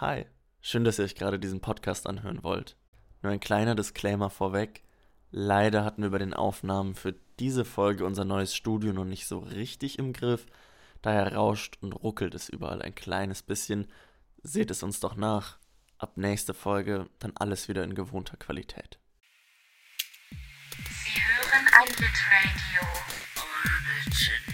Hi, schön, dass ihr euch gerade diesen Podcast anhören wollt. Nur ein kleiner Disclaimer vorweg. Leider hatten wir bei den Aufnahmen für diese Folge unser neues Studio noch nicht so richtig im Griff. Daher rauscht und ruckelt es überall ein kleines bisschen. Seht es uns doch nach. Ab nächste Folge dann alles wieder in gewohnter Qualität. Sie hören ein Bitradio Original.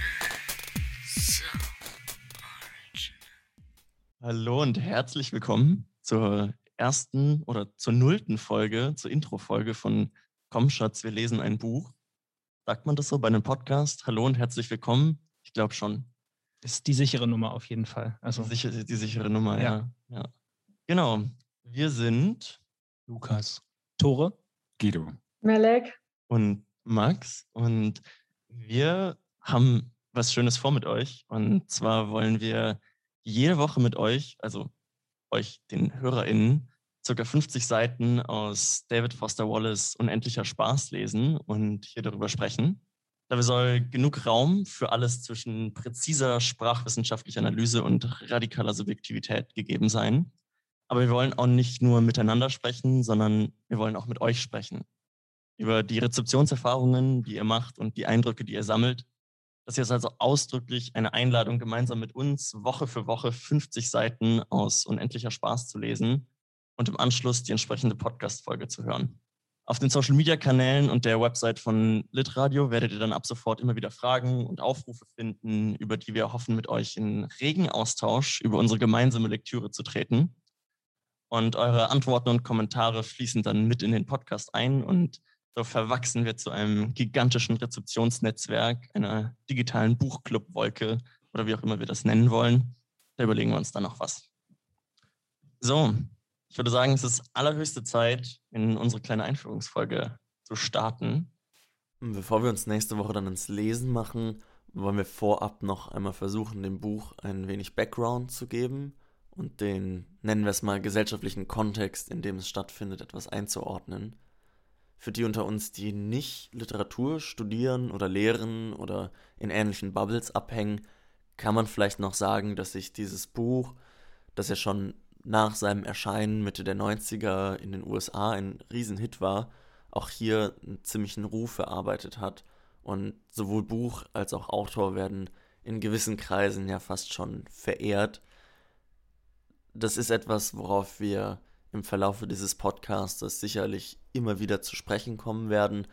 Hallo und herzlich willkommen zur ersten oder zur nullten Folge, zur Intro-Folge von Komm Schatz, wir lesen ein Buch. Sagt man das so bei einem Podcast? Hallo und herzlich willkommen? Ich glaube schon. Ist die sichere Nummer auf jeden Fall. Also Die, sicher, die sichere Nummer, Ja. ja. ja. Genau. Wir sind Lukas. Tore. Guido. Melek. und Max und wir haben was Schönes vor mit euch. Und zwar wollen wir jede Woche mit euch, also euch, den HörerInnen, circa 50 Seiten aus David Foster Wallace Unendlicher Spaß lesen und hier darüber sprechen. Dabei soll genug Raum für alles zwischen präziser sprachwissenschaftlicher Analyse und radikaler Subjektivität gegeben sein. Aber wir wollen auch nicht nur miteinander sprechen, sondern wir wollen auch mit euch sprechen über die Rezeptionserfahrungen, die ihr macht und die Eindrücke, die ihr sammelt. Das hier ist also ausdrücklich eine Einladung, gemeinsam mit uns Woche für Woche 50 Seiten aus unendlicher Spaß zu lesen und im Anschluss die entsprechende Podcast-Folge zu hören. Auf den Social-Media-Kanälen und der Website von Litradio werdet ihr dann ab sofort immer wieder Fragen und Aufrufe finden, über die wir hoffen, mit euch in regen Austausch über unsere gemeinsame Lektüre zu treten. Und eure Antworten und Kommentare fließen dann mit in den Podcast ein und so verwachsen wir zu einem gigantischen Rezeptionsnetzwerk, einer digitalen Buchclub-Wolke oder wie auch immer wir das nennen wollen. Da überlegen wir uns dann noch was. So, ich würde sagen, es ist allerhöchste Zeit, in unsere kleine Einführungsfolge zu starten. Und Bevor wir uns nächste Woche dann ins Lesen machen, wollen wir vorab noch einmal versuchen, dem Buch ein wenig Background zu geben und den, nennen wir es mal, gesellschaftlichen Kontext, in dem es stattfindet, etwas einzuordnen. Für die unter uns, die nicht Literatur studieren oder lehren oder in ähnlichen Bubbles abhängen, kann man vielleicht noch sagen, dass sich dieses Buch, das ja schon nach seinem Erscheinen Mitte der 90er in den USA ein Riesenhit war, auch hier einen ziemlichen Ruf erarbeitet hat. Und sowohl Buch als auch Autor werden in gewissen Kreisen ja fast schon verehrt. Das ist etwas, worauf wir im Verlaufe dieses Podcasts sicherlich immer wieder zu sprechen kommen werden,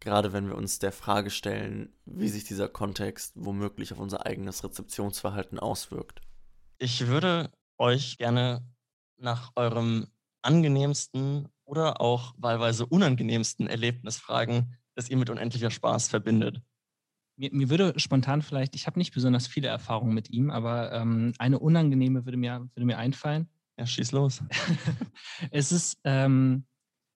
gerade wenn wir uns der Frage stellen, wie sich dieser Kontext womöglich auf unser eigenes Rezeptionsverhalten auswirkt. Ich würde euch gerne nach eurem angenehmsten oder auch wahlweise unangenehmsten Erlebnis fragen, das ihr mit unendlicher Spaß verbindet. Mir, mir würde spontan vielleicht, ich habe nicht besonders viele Erfahrungen mit ihm, aber ähm, eine unangenehme würde mir, würde mir einfallen. Ja, schieß los. es ist, ähm,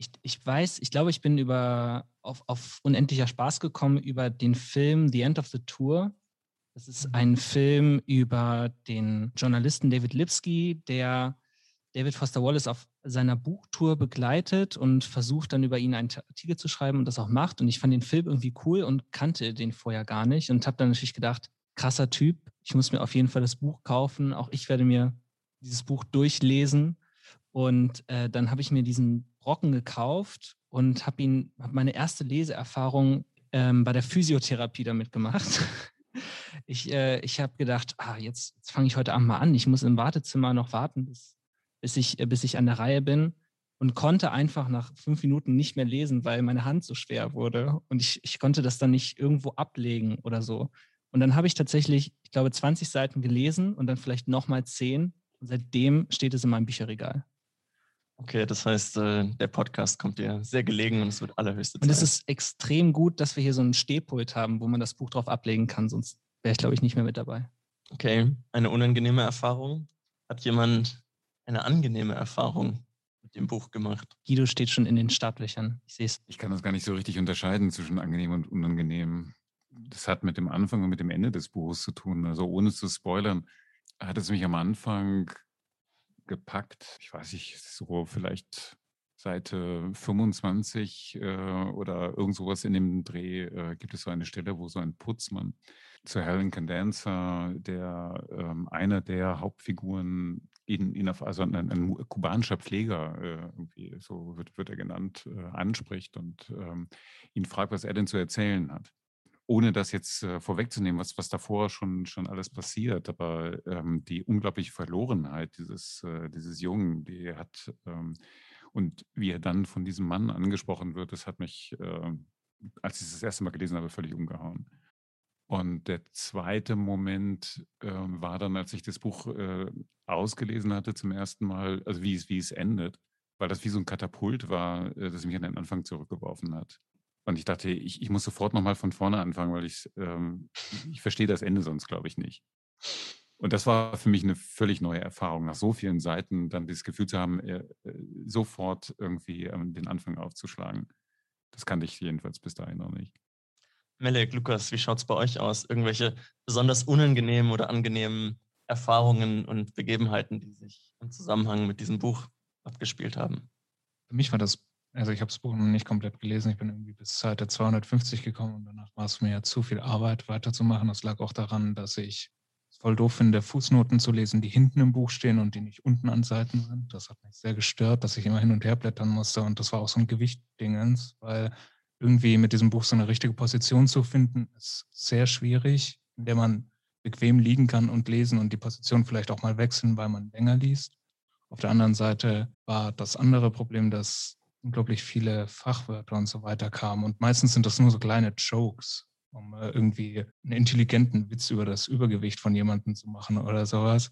ich, ich weiß, ich glaube, ich bin über auf, auf unendlicher Spaß gekommen über den Film The End of the Tour. Das ist ein Film über den Journalisten David Lipsky, der David Foster Wallace auf seiner Buchtour begleitet und versucht dann über ihn einen Artikel zu schreiben und das auch macht. Und ich fand den Film irgendwie cool und kannte den vorher gar nicht und habe dann natürlich gedacht, krasser Typ, ich muss mir auf jeden Fall das Buch kaufen. Auch ich werde mir dieses Buch durchlesen. Und äh, dann habe ich mir diesen Brocken gekauft und habe ihn, habe meine erste Leseerfahrung ähm, bei der Physiotherapie damit gemacht. ich äh, ich habe gedacht, ah, jetzt, jetzt fange ich heute Abend mal an. Ich muss im Wartezimmer noch warten, bis, bis, ich, äh, bis ich an der Reihe bin. Und konnte einfach nach fünf Minuten nicht mehr lesen, weil meine Hand so schwer wurde. Und ich, ich konnte das dann nicht irgendwo ablegen oder so. Und dann habe ich tatsächlich, ich glaube, 20 Seiten gelesen und dann vielleicht nochmal 10. Und seitdem steht es in meinem Bücherregal. Okay, das heißt, äh, der Podcast kommt dir sehr gelegen und es wird allerhöchste Zeit. Und es ist extrem gut, dass wir hier so einen Stehpult haben, wo man das Buch drauf ablegen kann, sonst wäre ich, glaube ich, nicht mehr mit dabei. Okay, eine unangenehme Erfahrung. Hat jemand eine angenehme Erfahrung mit dem Buch gemacht? Guido steht schon in den Startlöchern. Ich sehe es. Ich kann das gar nicht so richtig unterscheiden zwischen angenehm und unangenehm. Das hat mit dem Anfang und mit dem Ende des Buches zu tun. Also ohne zu spoilern, hat es mich am Anfang gepackt. Ich weiß nicht, so vielleicht Seite 25 äh, oder irgend sowas in dem Dreh äh, gibt es so eine Stelle, wo so ein Putzmann zu Helen Condenser, der ähm, einer der Hauptfiguren ihn auf, also ein, ein kubanischer Pfleger, äh, so wird, wird er genannt, äh, anspricht und ähm, ihn fragt, was er denn zu erzählen hat. Ohne das jetzt äh, vorwegzunehmen, was, was davor schon, schon alles passiert, aber ähm, die unglaubliche Verlorenheit dieses, äh, dieses Jungen, die er hat, ähm, und wie er dann von diesem Mann angesprochen wird, das hat mich, äh, als ich das erste Mal gelesen habe, völlig umgehauen. Und der zweite Moment äh, war dann, als ich das Buch äh, ausgelesen hatte zum ersten Mal, also wie es, wie es endet, weil das wie so ein Katapult war, äh, das mich an den Anfang zurückgeworfen hat. Und ich dachte, ich, ich muss sofort nochmal von vorne anfangen, weil ich, ähm, ich verstehe das Ende sonst, glaube ich, nicht. Und das war für mich eine völlig neue Erfahrung, nach so vielen Seiten dann dieses Gefühl zu haben, äh, sofort irgendwie ähm, den Anfang aufzuschlagen. Das kannte ich jedenfalls bis dahin noch nicht. Melek, Lukas, wie schaut es bei euch aus? Irgendwelche besonders unangenehmen oder angenehmen Erfahrungen und Begebenheiten, die sich im Zusammenhang mit diesem Buch abgespielt haben? Für mich war das, also ich habe das Buch noch nicht komplett gelesen, ich bin irgendwie bis Seite 250 gekommen und danach war es mir ja zu viel Arbeit weiterzumachen. Das lag auch daran, dass ich es voll doof finde, Fußnoten zu lesen, die hinten im Buch stehen und die nicht unten an Seiten sind. Das hat mich sehr gestört, dass ich immer hin und her blättern musste und das war auch so ein Gewichtdingens, weil irgendwie mit diesem Buch so eine richtige Position zu finden, ist sehr schwierig, in der man bequem liegen kann und lesen und die Position vielleicht auch mal wechseln, weil man länger liest. Auf der anderen Seite war das andere Problem, dass unglaublich viele Fachwörter und so weiter kamen. Und meistens sind das nur so kleine Jokes, um äh, irgendwie einen intelligenten Witz über das Übergewicht von jemandem zu machen oder sowas.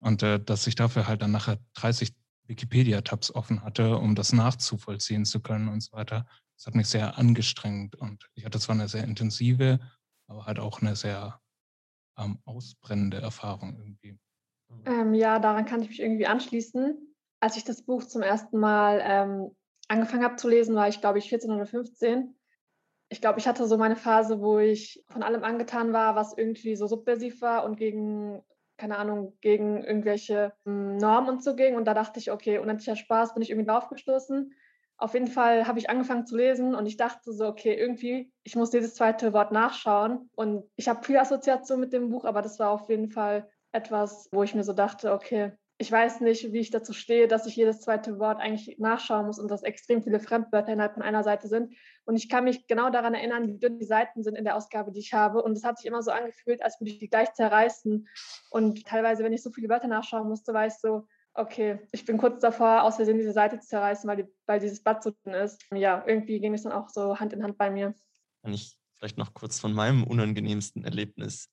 Und äh, dass ich dafür halt dann nachher 30 Wikipedia-Tabs offen hatte, um das nachzuvollziehen zu können und so weiter, das hat mich sehr angestrengt und ich hatte zwar eine sehr intensive, aber halt auch eine sehr ähm, ausbrennende Erfahrung irgendwie. Ähm, ja, daran kann ich mich irgendwie anschließen. Als ich das Buch zum ersten Mal ähm, angefangen habe zu lesen, war ich, glaube ich, 14 oder 15. Ich glaube, ich hatte so meine Phase, wo ich von allem angetan war, was irgendwie so subversiv war und gegen, keine Ahnung, gegen irgendwelche hm, Normen und so ging. Und da dachte ich, okay, unendlicher Spaß, bin ich irgendwie drauf gestoßen. Auf jeden Fall habe ich angefangen zu lesen und ich dachte so, okay, irgendwie, ich muss dieses zweite Wort nachschauen. Und ich habe viel Assoziation mit dem Buch, aber das war auf jeden Fall etwas, wo ich mir so dachte, okay, ich weiß nicht, wie ich dazu stehe, dass ich jedes zweite Wort eigentlich nachschauen muss und dass extrem viele Fremdwörter innerhalb von einer Seite sind. Und ich kann mich genau daran erinnern, wie dünn die Seiten sind in der Ausgabe, die ich habe. Und es hat sich immer so angefühlt, als würde ich die gleich zerreißen. Und teilweise, wenn ich so viele Wörter nachschauen musste, war ich so, okay, ich bin kurz davor, aus Versehen diese Seite zu zerreißen, weil, die, weil dieses Blatt so dünn ist. Ja, irgendwie ging es dann auch so Hand in Hand bei mir. Kann ich vielleicht noch kurz von meinem unangenehmsten Erlebnis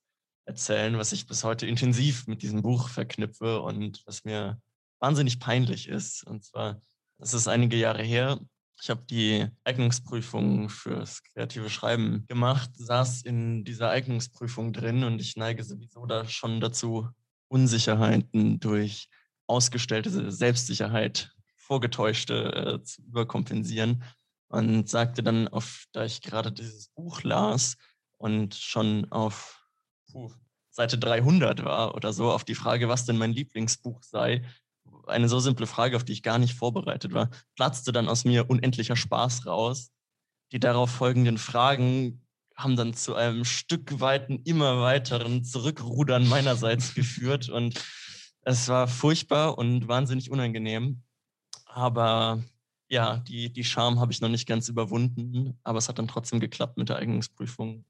erzählen, was ich bis heute intensiv mit diesem Buch verknüpfe und was mir wahnsinnig peinlich ist. Und zwar, es ist einige Jahre her, ich habe die Eignungsprüfung fürs kreative Schreiben gemacht, saß in dieser Eignungsprüfung drin und ich neige sowieso da schon dazu, Unsicherheiten durch ausgestellte Selbstsicherheit, vorgetäuschte äh, zu überkompensieren und sagte dann, auf, da ich gerade dieses Buch las und schon auf puh, Seite 300 war oder so, auf die Frage, was denn mein Lieblingsbuch sei, eine so simple Frage, auf die ich gar nicht vorbereitet war, platzte dann aus mir unendlicher Spaß raus. Die darauf folgenden Fragen haben dann zu einem Stück weiten, immer weiteren Zurückrudern meinerseits geführt und es war furchtbar und wahnsinnig unangenehm. Aber ja, die, die Scham habe ich noch nicht ganz überwunden, aber es hat dann trotzdem geklappt mit der Eignungsprüfung.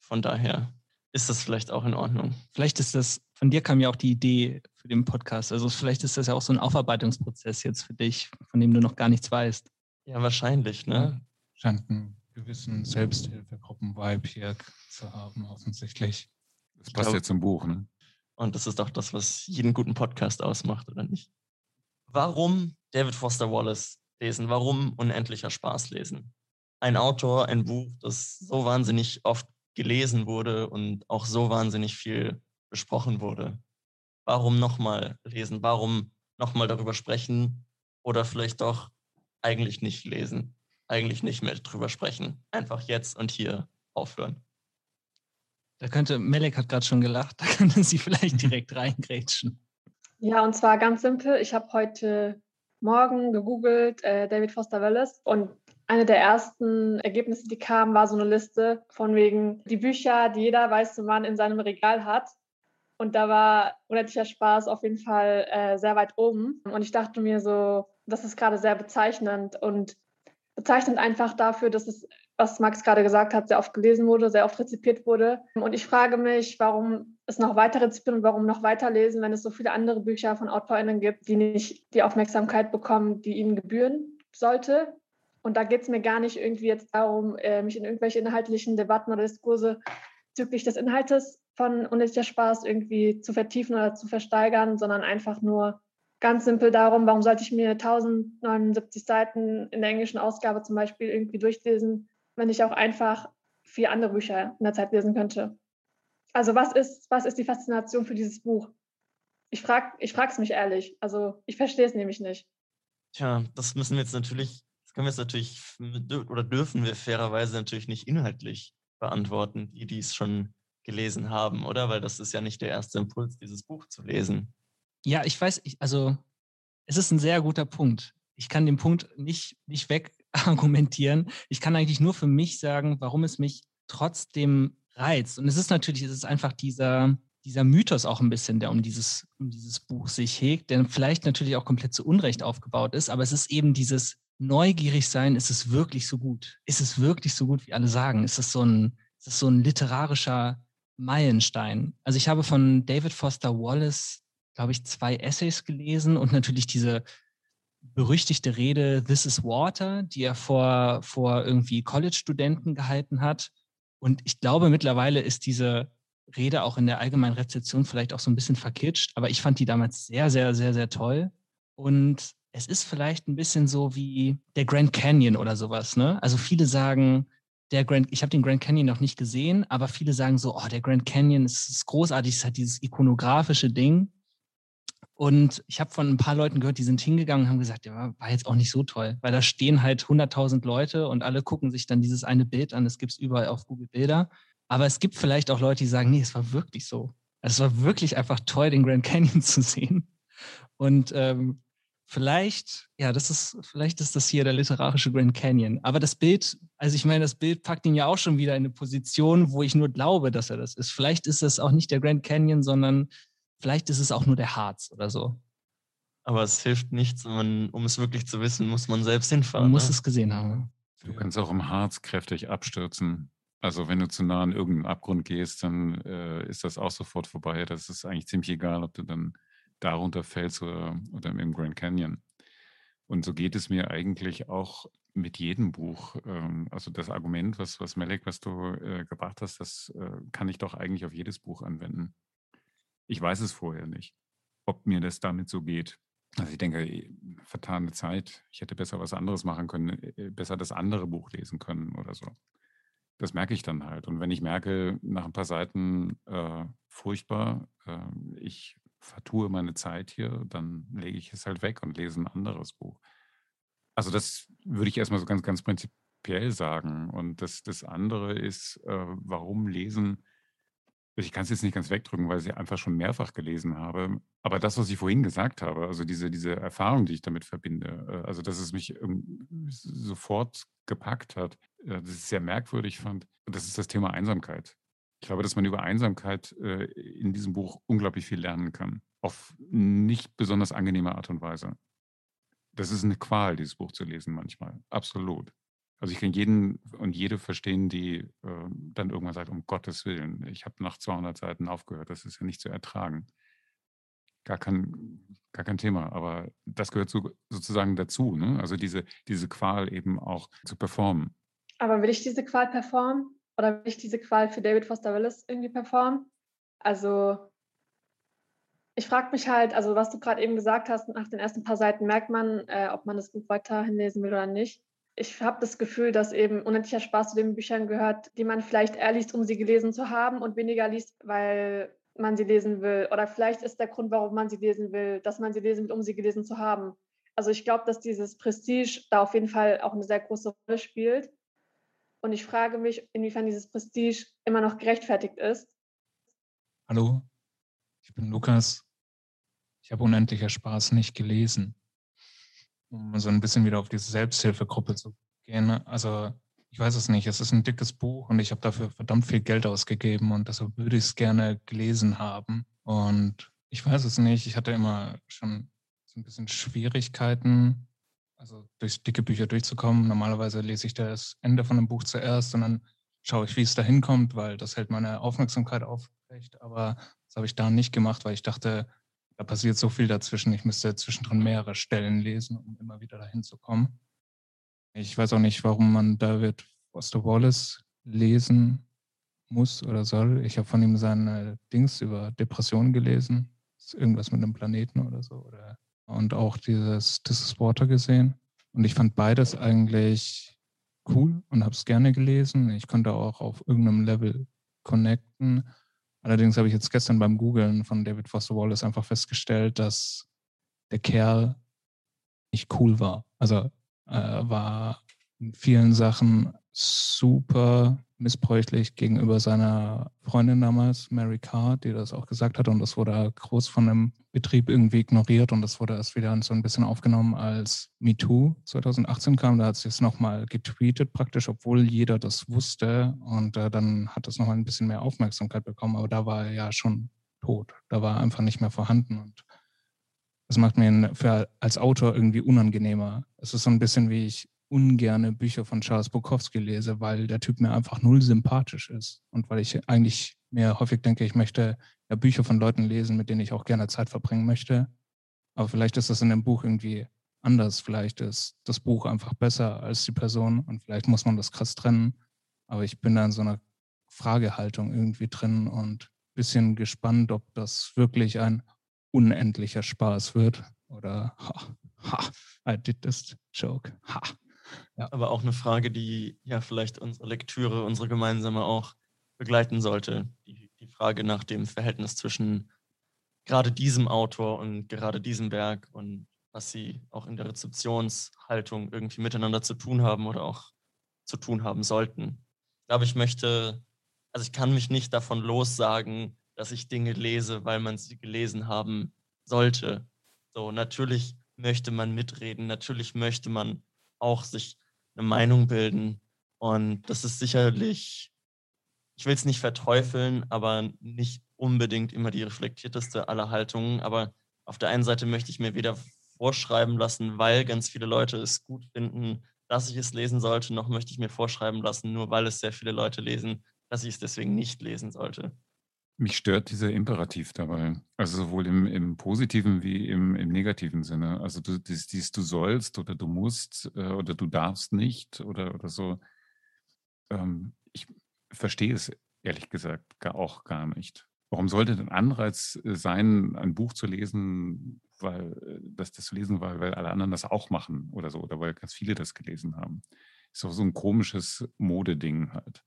Von daher ist das vielleicht auch in Ordnung. Vielleicht ist das, von dir kam ja auch die Idee für den Podcast. Also vielleicht ist das ja auch so ein Aufarbeitungsprozess jetzt für dich, von dem du noch gar nichts weißt. Ja, wahrscheinlich, ne? Scheint einen gewissen Selbsthilfegruppen-Vibe hier zu haben, offensichtlich. Das passt ja zum Buch, ne? Und das ist auch das, was jeden guten Podcast ausmacht, oder nicht? Warum David Foster Wallace lesen? Warum unendlicher Spaß lesen? Ein Autor, ein Buch, das so wahnsinnig oft gelesen wurde und auch so wahnsinnig viel besprochen wurde. Warum nochmal lesen? Warum nochmal darüber sprechen? Oder vielleicht doch eigentlich nicht lesen? Eigentlich nicht mehr drüber sprechen. Einfach jetzt und hier aufhören. Da könnte, Melek hat gerade schon gelacht, da könnte sie vielleicht direkt reingrätschen. Ja, und zwar ganz simpel. Ich habe heute Morgen gegoogelt äh, David Foster Wallace und eine der ersten Ergebnisse, die kamen, war so eine Liste von wegen die Bücher, die jeder weiße Mann in seinem Regal hat. Und da war unendlicher Spaß auf jeden Fall äh, sehr weit oben. Und ich dachte mir so, das ist gerade sehr bezeichnend und bezeichnend einfach dafür, dass es, was Max gerade gesagt hat, sehr oft gelesen wurde, sehr oft rezipiert wurde. Und ich frage mich, warum es noch weiter rezipieren und warum noch weiter lesen, wenn es so viele andere Bücher von AutorInnen gibt, die nicht die Aufmerksamkeit bekommen, die ihnen gebühren sollte. Und da geht es mir gar nicht irgendwie jetzt darum, äh, mich in irgendwelche inhaltlichen Debatten oder Diskurse bezüglich des Inhaltes von Unendlicher Spaß irgendwie zu vertiefen oder zu versteigern, sondern einfach nur ganz simpel darum, warum sollte ich mir 1079 Seiten in der englischen Ausgabe zum Beispiel irgendwie durchlesen, wenn ich auch einfach vier andere Bücher in der Zeit lesen könnte. Also was ist, was ist die Faszination für dieses Buch? Ich frage es mich ehrlich. Also ich verstehe es nämlich nicht. Tja, das müssen wir jetzt natürlich, können wir jetzt natürlich oder dürfen wir fairerweise natürlich nicht inhaltlich beantworten, die dies schon gelesen haben, oder? Weil das ist ja nicht der erste Impuls, dieses Buch zu lesen. Ja, ich weiß, ich, also es ist ein sehr guter Punkt. Ich kann den Punkt nicht, nicht wegargumentieren. Ich kann eigentlich nur für mich sagen, warum es mich trotzdem reizt. Und es ist natürlich, es ist einfach dieser, dieser Mythos auch ein bisschen, der um dieses, um dieses Buch sich hegt, der vielleicht natürlich auch komplett zu Unrecht aufgebaut ist, aber es ist eben dieses neugierig sein, ist es wirklich so gut? Ist es wirklich so gut, wie alle sagen? Ist es so ein, ist es so ein literarischer Meilenstein. Also ich habe von David Foster Wallace, glaube ich, zwei Essays gelesen und natürlich diese berüchtigte Rede This is Water, die er vor, vor irgendwie College-Studenten gehalten hat. Und ich glaube, mittlerweile ist diese Rede auch in der allgemeinen Rezeption vielleicht auch so ein bisschen verkitscht, aber ich fand die damals sehr, sehr, sehr, sehr toll. Und es ist vielleicht ein bisschen so wie der Grand Canyon oder sowas. Ne? Also viele sagen, der Grand, ich habe den Grand Canyon noch nicht gesehen, aber viele sagen so, oh, der Grand Canyon ist, ist großartig, es hat dieses ikonografische Ding. Und ich habe von ein paar Leuten gehört, die sind hingegangen und haben gesagt, ja, war jetzt auch nicht so toll, weil da stehen halt 100.000 Leute und alle gucken sich dann dieses eine Bild an. Das gibt es überall auf Google Bilder. Aber es gibt vielleicht auch Leute, die sagen, nee, es war wirklich so. Es war wirklich einfach toll, den Grand Canyon zu sehen. Und ähm, vielleicht, ja, das ist, vielleicht ist das hier der literarische Grand Canyon. Aber das Bild, also ich meine, das Bild packt ihn ja auch schon wieder in eine Position, wo ich nur glaube, dass er das ist. Vielleicht ist es auch nicht der Grand Canyon, sondern vielleicht ist es auch nur der Harz oder so. Aber es hilft nichts, man, um es wirklich zu wissen, muss man selbst hinfahren. Man muss ne? es gesehen haben. Du kannst auch im Harz kräftig abstürzen. Also wenn du zu nah an irgendeinen Abgrund gehst, dann äh, ist das auch sofort vorbei. Das ist eigentlich ziemlich egal, ob du dann darunter fällst oder, oder im Grand Canyon. Und so geht es mir eigentlich auch mit jedem Buch. Ähm, also das Argument, was, was Melek, was du äh, gebracht hast, das äh, kann ich doch eigentlich auf jedes Buch anwenden. Ich weiß es vorher nicht, ob mir das damit so geht. Also ich denke, äh, vertane Zeit. Ich hätte besser was anderes machen können, besser das andere Buch lesen können oder so. Das merke ich dann halt. Und wenn ich merke, nach ein paar Seiten äh, furchtbar, äh, ich vertue meine Zeit hier, dann lege ich es halt weg und lese ein anderes Buch. Also das würde ich erstmal so ganz, ganz prinzipiell sagen. Und das, das andere ist, äh, warum lesen? Ich kann es jetzt nicht ganz wegdrücken, weil ich einfach schon mehrfach gelesen habe. Aber das, was ich vorhin gesagt habe, also diese, diese Erfahrung, die ich damit verbinde, äh, also dass es mich sofort gepackt hat, äh, das ist sehr merkwürdig fand, das ist das Thema Einsamkeit. Ich glaube, dass man über Einsamkeit äh, in diesem Buch unglaublich viel lernen kann. Auf nicht besonders angenehme Art und Weise. Das ist eine Qual, dieses Buch zu lesen manchmal. Absolut. Also ich kann jeden und jede verstehen, die äh, dann irgendwann sagt, um Gottes Willen, ich habe nach 200 Seiten aufgehört, das ist ja nicht zu ertragen. Gar kein, gar kein Thema, aber das gehört so, sozusagen dazu, ne? also diese, diese Qual eben auch zu performen. Aber will ich diese Qual performen? Oder will ich diese Qual für David Foster Wallace irgendwie performen? Also ich frage mich halt, also was du gerade eben gesagt hast, nach den ersten paar Seiten merkt man, äh, ob man das Buch weiterhin lesen will oder nicht. Ich habe das Gefühl, dass eben unendlicher Spaß zu den Büchern gehört, die man vielleicht eher liest, um sie gelesen zu haben und weniger liest, weil man sie lesen will. Oder vielleicht ist der Grund, warum man sie lesen will, dass man sie lesen will, um sie gelesen zu haben. Also ich glaube, dass dieses Prestige da auf jeden Fall auch eine sehr große Rolle spielt. Und ich frage mich, inwiefern dieses Prestige immer noch gerechtfertigt ist. Hallo, ich bin Lukas. Ich habe unendlicher Spaß nicht gelesen. Um so ein bisschen wieder auf diese Selbsthilfegruppe zu gehen. Also ich weiß es nicht, es ist ein dickes Buch und ich habe dafür verdammt viel Geld ausgegeben und deshalb würde ich es gerne gelesen haben. Und ich weiß es nicht, ich hatte immer schon so ein bisschen Schwierigkeiten, also durch dicke Bücher durchzukommen. Normalerweise lese ich das Ende von einem Buch zuerst und dann schaue ich, wie es da hinkommt, weil das hält meine Aufmerksamkeit aufrecht. Aber das habe ich da nicht gemacht, weil ich dachte, da passiert so viel dazwischen. Ich müsste zwischendrin mehrere Stellen lesen, um immer wieder dahin zu kommen. Ich weiß auch nicht, warum man David Foster Wallace lesen muss oder soll. Ich habe von ihm seine Dings über Depressionen gelesen. Irgendwas mit einem Planeten oder so. Oder, und auch dieses This is Water gesehen. Und ich fand beides eigentlich cool und habe es gerne gelesen. Ich konnte auch auf irgendeinem Level connecten. Allerdings habe ich jetzt gestern beim Googlen von David Foster Wallace einfach festgestellt, dass der Kerl nicht cool war. Also äh, war in vielen Sachen super missbräuchlich gegenüber seiner Freundin damals, Mary Carr, die das auch gesagt hat. Und das wurde groß von dem Betrieb irgendwie ignoriert. Und das wurde erst wieder so ein bisschen aufgenommen, als MeToo 2018 kam. Da hat sie es nochmal getweetet, praktisch, obwohl jeder das wusste. Und äh, dann hat es nochmal ein bisschen mehr Aufmerksamkeit bekommen. Aber da war er ja schon tot. Da war er einfach nicht mehr vorhanden. Und das macht mir für, als Autor irgendwie unangenehmer. Es ist so ein bisschen wie ich ungerne Bücher von Charles Bukowski lese, weil der Typ mir einfach null sympathisch ist und weil ich eigentlich mir häufig denke, ich möchte ja Bücher von Leuten lesen, mit denen ich auch gerne Zeit verbringen möchte. Aber vielleicht ist das in dem Buch irgendwie anders. Vielleicht ist das Buch einfach besser als die Person und vielleicht muss man das krass trennen. Aber ich bin da in so einer Fragehaltung irgendwie drin und ein bisschen gespannt, ob das wirklich ein unendlicher Spaß wird oder ha, ha, I did this joke. Ha. Ja. Aber auch eine Frage, die ja vielleicht unsere Lektüre, unsere gemeinsame auch begleiten sollte. Die, die Frage nach dem Verhältnis zwischen gerade diesem Autor und gerade diesem Werk und was sie auch in der Rezeptionshaltung irgendwie miteinander zu tun haben oder auch zu tun haben sollten. Ich glaube, ich möchte, also ich kann mich nicht davon lossagen, dass ich Dinge lese, weil man sie gelesen haben sollte. So, natürlich möchte man mitreden, natürlich möchte man auch sich eine Meinung bilden. Und das ist sicherlich, ich will es nicht verteufeln, aber nicht unbedingt immer die reflektierteste aller Haltungen. Aber auf der einen Seite möchte ich mir weder vorschreiben lassen, weil ganz viele Leute es gut finden, dass ich es lesen sollte, noch möchte ich mir vorschreiben lassen, nur weil es sehr viele Leute lesen, dass ich es deswegen nicht lesen sollte. Mich stört dieser Imperativ dabei. Also sowohl im, im positiven wie im, im negativen Sinne. Also du, dies, dies du sollst oder du musst äh, oder du darfst nicht oder, oder so. Ähm, ich verstehe es ehrlich gesagt gar, auch gar nicht. Warum sollte denn Anreiz äh, sein, ein Buch zu lesen, weil äh, das, das zu lesen, weil, weil alle anderen das auch machen oder so, oder weil ganz viele das gelesen haben? Ist doch so ein komisches Modeding halt.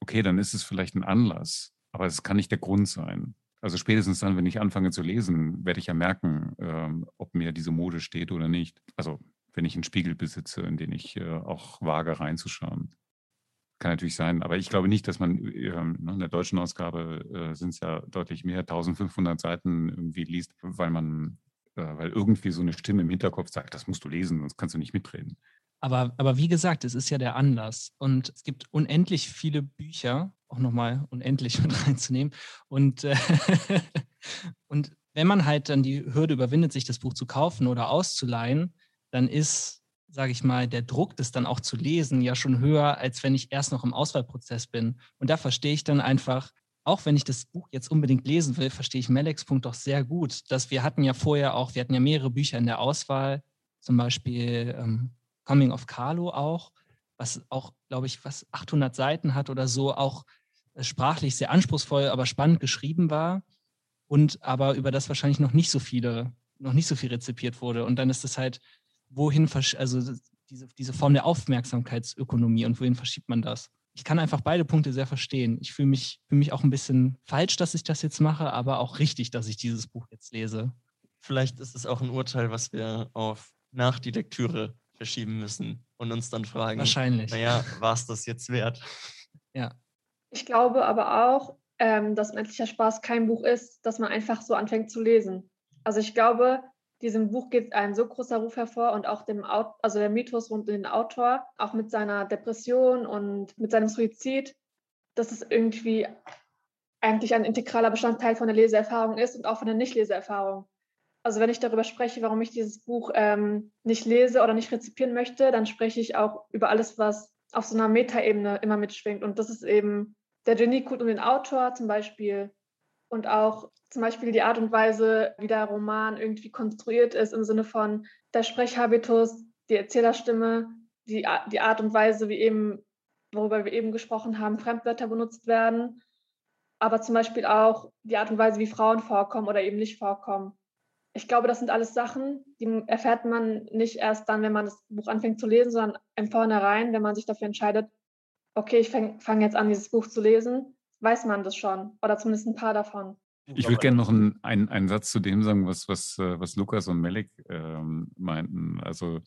Okay, dann ist es vielleicht ein Anlass, aber es kann nicht der Grund sein. Also spätestens dann, wenn ich anfange zu lesen, werde ich ja merken, ähm, ob mir diese Mode steht oder nicht. Also wenn ich einen Spiegel besitze, in den ich äh, auch wage reinzuschauen. Kann natürlich sein, aber ich glaube nicht, dass man ähm, ne, in der deutschen Ausgabe äh, sind es ja deutlich mehr, 1500 Seiten irgendwie liest, weil man, äh, weil irgendwie so eine Stimme im Hinterkopf sagt, das musst du lesen, sonst kannst du nicht mitreden. Aber, aber wie gesagt, es ist ja der Anlass. Und es gibt unendlich viele Bücher, auch nochmal unendlich mit reinzunehmen. Und, äh, und wenn man halt dann die Hürde überwindet, sich das Buch zu kaufen oder auszuleihen, dann ist, sage ich mal, der Druck, das dann auch zu lesen, ja schon höher, als wenn ich erst noch im Auswahlprozess bin. Und da verstehe ich dann einfach, auch wenn ich das Buch jetzt unbedingt lesen will, verstehe ich Meleks Punkt doch sehr gut, dass wir hatten ja vorher auch, wir hatten ja mehrere Bücher in der Auswahl, zum Beispiel ähm, Coming of Carlo auch, was auch, glaube ich, was 800 Seiten hat oder so, auch sprachlich sehr anspruchsvoll, aber spannend geschrieben war und aber über das wahrscheinlich noch nicht so viele, noch nicht so viel rezipiert wurde. Und dann ist es halt, wohin, also diese, diese Form der Aufmerksamkeitsökonomie und wohin verschiebt man das? Ich kann einfach beide Punkte sehr verstehen. Ich fühle mich, fühle mich auch ein bisschen falsch, dass ich das jetzt mache, aber auch richtig, dass ich dieses Buch jetzt lese. Vielleicht ist es auch ein Urteil, was wir auf nach die Lektüre verschieben müssen und uns dann fragen, Wahrscheinlich. naja, war es das jetzt wert? Ja. Ich glaube aber auch, ähm, dass Unendlicher Spaß kein Buch ist, das man einfach so anfängt zu lesen. Also ich glaube, diesem Buch geht ein so großer Ruf hervor und auch dem Aut also der Mythos rund um den Autor, auch mit seiner Depression und mit seinem Suizid, dass es irgendwie eigentlich ein integraler Bestandteil von der Leseerfahrung ist und auch von der Nicht-Leseerfahrung. Also wenn ich darüber spreche, warum ich dieses Buch ähm, nicht lese oder nicht rezipieren möchte, dann spreche ich auch über alles, was auf so einer Metaebene immer mitschwingt. Und das ist eben der Genie-Kult um den Autor zum Beispiel und auch zum Beispiel die Art und Weise, wie der Roman irgendwie konstruiert ist, im Sinne von der Sprechhabitus, die Erzählerstimme, die, die Art und Weise, wie eben, worüber wir eben gesprochen haben, Fremdwörter benutzt werden, aber zum Beispiel auch die Art und Weise, wie Frauen vorkommen oder eben nicht vorkommen. Ich glaube, das sind alles Sachen, die erfährt man nicht erst dann, wenn man das Buch anfängt zu lesen, sondern im Vornherein, wenn man sich dafür entscheidet, okay, ich fange fang jetzt an, dieses Buch zu lesen, weiß man das schon oder zumindest ein paar davon. Ich würde gerne noch einen, einen, einen, Satz zu dem sagen, was, was, äh, was Lukas und Melik ähm, meinten. Also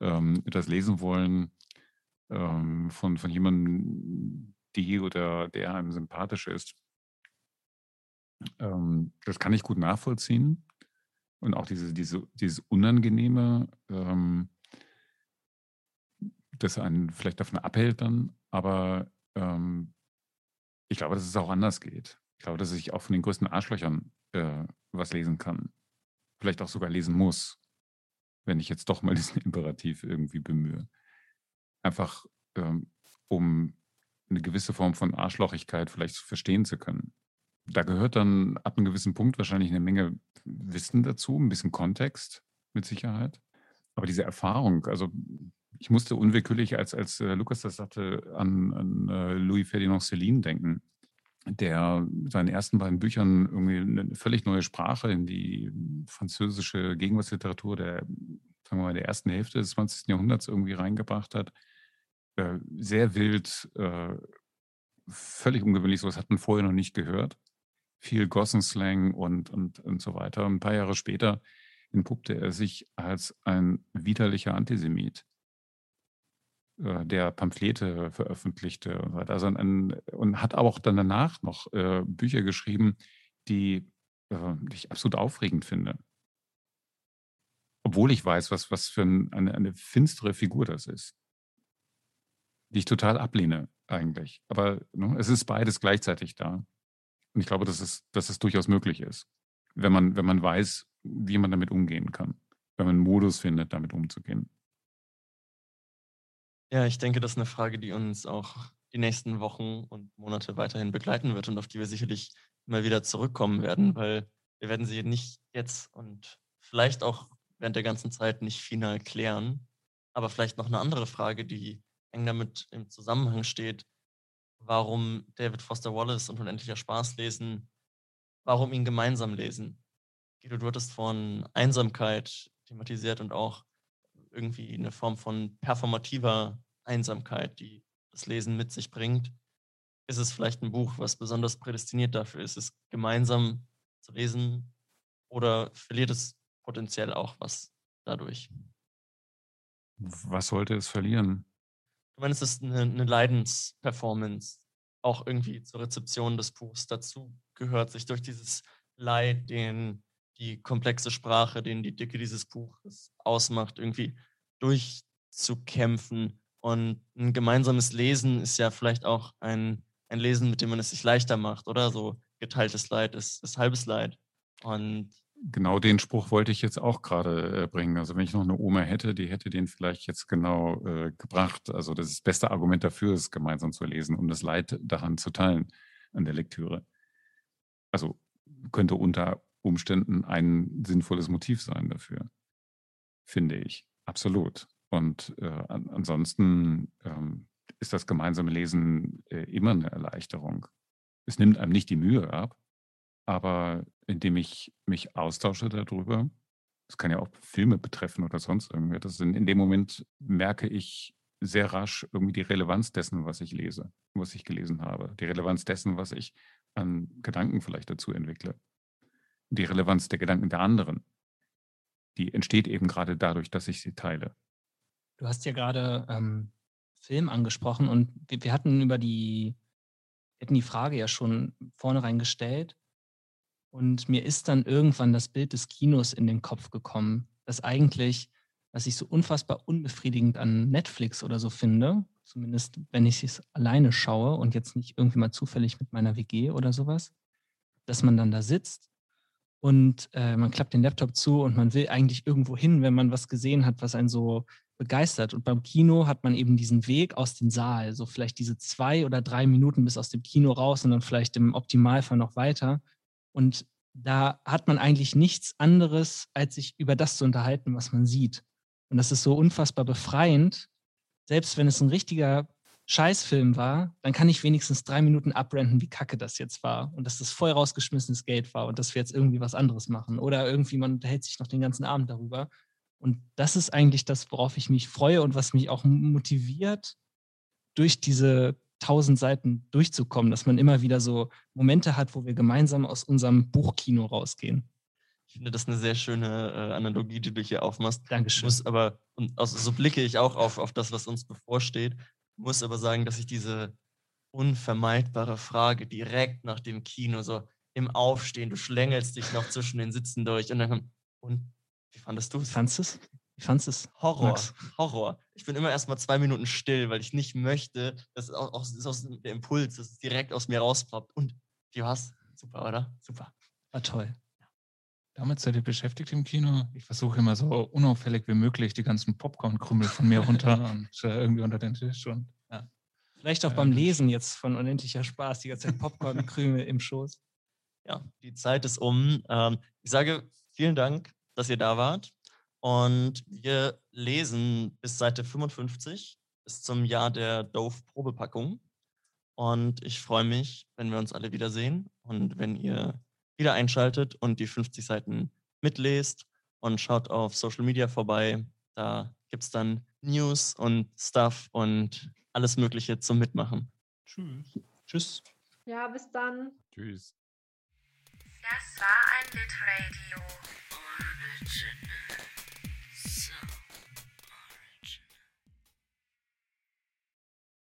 ähm, das Lesen wollen ähm, von, von jemandem, die oder der einem sympathisch ist. Ähm, das kann ich gut nachvollziehen. Und auch diese, diese, dieses Unangenehme, ähm, das einen vielleicht davon abhält dann. Aber ähm, ich glaube, dass es auch anders geht. Ich glaube, dass ich auch von den größten Arschlöchern äh, was lesen kann. Vielleicht auch sogar lesen muss, wenn ich jetzt doch mal diesen Imperativ irgendwie bemühe. Einfach, ähm, um eine gewisse Form von Arschlochigkeit vielleicht verstehen zu können. Da gehört dann ab einem gewissen Punkt wahrscheinlich eine Menge Wissen dazu, ein bisschen Kontext mit Sicherheit. Aber diese Erfahrung, also ich musste unwillkürlich, als, als äh, Lukas das sagte, an, an äh, Louis Ferdinand Céline denken der seinen ersten beiden Büchern irgendwie eine völlig neue Sprache in die französische Gegenwartsliteratur der, sagen wir mal, der ersten Hälfte des 20. Jahrhunderts irgendwie reingebracht hat. Äh, sehr wild, äh, völlig ungewöhnlich, sowas hat man vorher noch nicht gehört. Viel Gossenslang und, und, und so weiter. Ein paar Jahre später entpuppte er sich als ein widerlicher Antisemit. Äh, der Pamphlete veröffentlichte und so weiter. Also ein, und hat auch dann danach noch äh, Bücher geschrieben, die, äh, die, ich absolut aufregend finde. Obwohl ich weiß, was, was für ein, eine, eine finstere Figur das ist. Die ich total ablehne, eigentlich. Aber ne, es ist beides gleichzeitig da. Und ich glaube, dass es, dass es durchaus möglich ist, wenn man, wenn man weiß, wie man damit umgehen kann. Wenn man einen Modus findet, damit umzugehen. Ja, ich denke, das ist eine Frage, die uns auch die nächsten Wochen und Monate weiterhin begleiten wird und auf die wir sicherlich immer wieder zurückkommen werden, weil wir werden sie nicht jetzt und vielleicht auch während der ganzen Zeit nicht final klären. Aber vielleicht noch eine andere Frage, die eng damit im Zusammenhang steht, warum David Foster Wallace und Unendlicher Spaß lesen, warum ihn gemeinsam lesen. Guido, du hattest von Einsamkeit thematisiert und auch irgendwie eine Form von performativer Einsamkeit, die das Lesen mit sich bringt. Ist es vielleicht ein Buch, was besonders prädestiniert dafür ist, es gemeinsam zu lesen oder verliert es potenziell auch was dadurch? Was sollte es verlieren? Ich meine, es ist eine, eine Leidensperformance, auch irgendwie zur Rezeption des Buchs dazu gehört, sich durch dieses Leid, den die komplexe Sprache, den die Dicke dieses Buches ausmacht, irgendwie durchzukämpfen. Und ein gemeinsames Lesen ist ja vielleicht auch ein, ein Lesen, mit dem man es sich leichter macht, oder? So geteiltes Leid ist, ist halbes Leid. Und genau den Spruch wollte ich jetzt auch gerade äh, bringen. Also wenn ich noch eine Oma hätte, die hätte den vielleicht jetzt genau äh, gebracht. Also das, ist das beste Argument dafür ist, gemeinsam zu lesen, um das Leid daran zu teilen an der Lektüre. Also könnte unter Umständen ein sinnvolles Motiv sein dafür, finde ich. Absolut. Und äh, an, ansonsten ähm, ist das gemeinsame Lesen äh, immer eine Erleichterung. Es nimmt einem nicht die Mühe ab, aber indem ich mich austausche darüber, das kann ja auch Filme betreffen oder sonst irgendwas, in, in dem Moment merke ich sehr rasch irgendwie die Relevanz dessen, was ich lese, was ich gelesen habe, die Relevanz dessen, was ich an Gedanken vielleicht dazu entwickle, die Relevanz der Gedanken der anderen die entsteht eben gerade dadurch, dass ich sie teile. Du hast ja gerade ähm, Film angesprochen und wir, wir, hatten über die, wir hatten die Frage ja schon vornherein gestellt. Und mir ist dann irgendwann das Bild des Kinos in den Kopf gekommen, das eigentlich, was ich so unfassbar unbefriedigend an Netflix oder so finde, zumindest wenn ich es alleine schaue und jetzt nicht irgendwie mal zufällig mit meiner WG oder sowas, dass man dann da sitzt und äh, man klappt den Laptop zu und man will eigentlich irgendwo hin, wenn man was gesehen hat, was einen so begeistert. Und beim Kino hat man eben diesen Weg aus dem Saal, so vielleicht diese zwei oder drei Minuten bis aus dem Kino raus und dann vielleicht im Optimalfall noch weiter. Und da hat man eigentlich nichts anderes, als sich über das zu unterhalten, was man sieht. Und das ist so unfassbar befreiend. Selbst wenn es ein richtiger Scheißfilm war, dann kann ich wenigstens drei Minuten abrenten, wie kacke das jetzt war und dass das voll rausgeschmissenes Geld war und dass wir jetzt irgendwie was anderes machen. Oder irgendwie man unterhält sich noch den ganzen Abend darüber. Und das ist eigentlich das, worauf ich mich freue und was mich auch motiviert, durch diese tausend Seiten durchzukommen, dass man immer wieder so Momente hat, wo wir gemeinsam aus unserem Buchkino rausgehen. Ich finde das eine sehr schöne äh, Analogie, die du hier aufmachst. Dankeschön. Muss aber, und also so blicke ich auch auf, auf das, was uns bevorsteht, muss aber sagen, dass ich diese unvermeidbare Frage direkt nach dem Kino, so im Aufstehen, du schlängelst dich noch zwischen den Sitzen durch und dann kommt, und wie fandest du es? Fandest du es? Wie fandest du es? Horror, Max? Horror. Ich bin immer erst mal zwei Minuten still, weil ich nicht möchte, dass es auch, auch ist aus der Impuls, dass es direkt aus mir rauspoppt. Und wie war's? Super, oder? Super. War toll. Damit seid ihr beschäftigt im Kino? Ich versuche immer so unauffällig wie möglich die ganzen Popcorn-Krümel von mir runter und äh, irgendwie unter den Tisch. Und, ja. Vielleicht auch Ja, beim Lesen jetzt von unendlicher Spaß, die ganze Zeit Popcorn-Krümel im Schoß. Ja, die Zeit ist um. Ähm, ich sage vielen Dank, dass ihr da wart. Und wir lesen bis Seite 55 bis zum Jahr der Dove-Probepackung. Und ich freue mich, wenn wir uns alle wiedersehen und wenn ihr wieder einschaltet und die 50 Seiten mitlest und schaut auf Social Media vorbei. Da gibt es dann News und Stuff und alles Mögliche zum Mitmachen. Tschüss. Tschüss. Ja, bis dann. Tschüss. Das war ein Litradio ohne Jingle.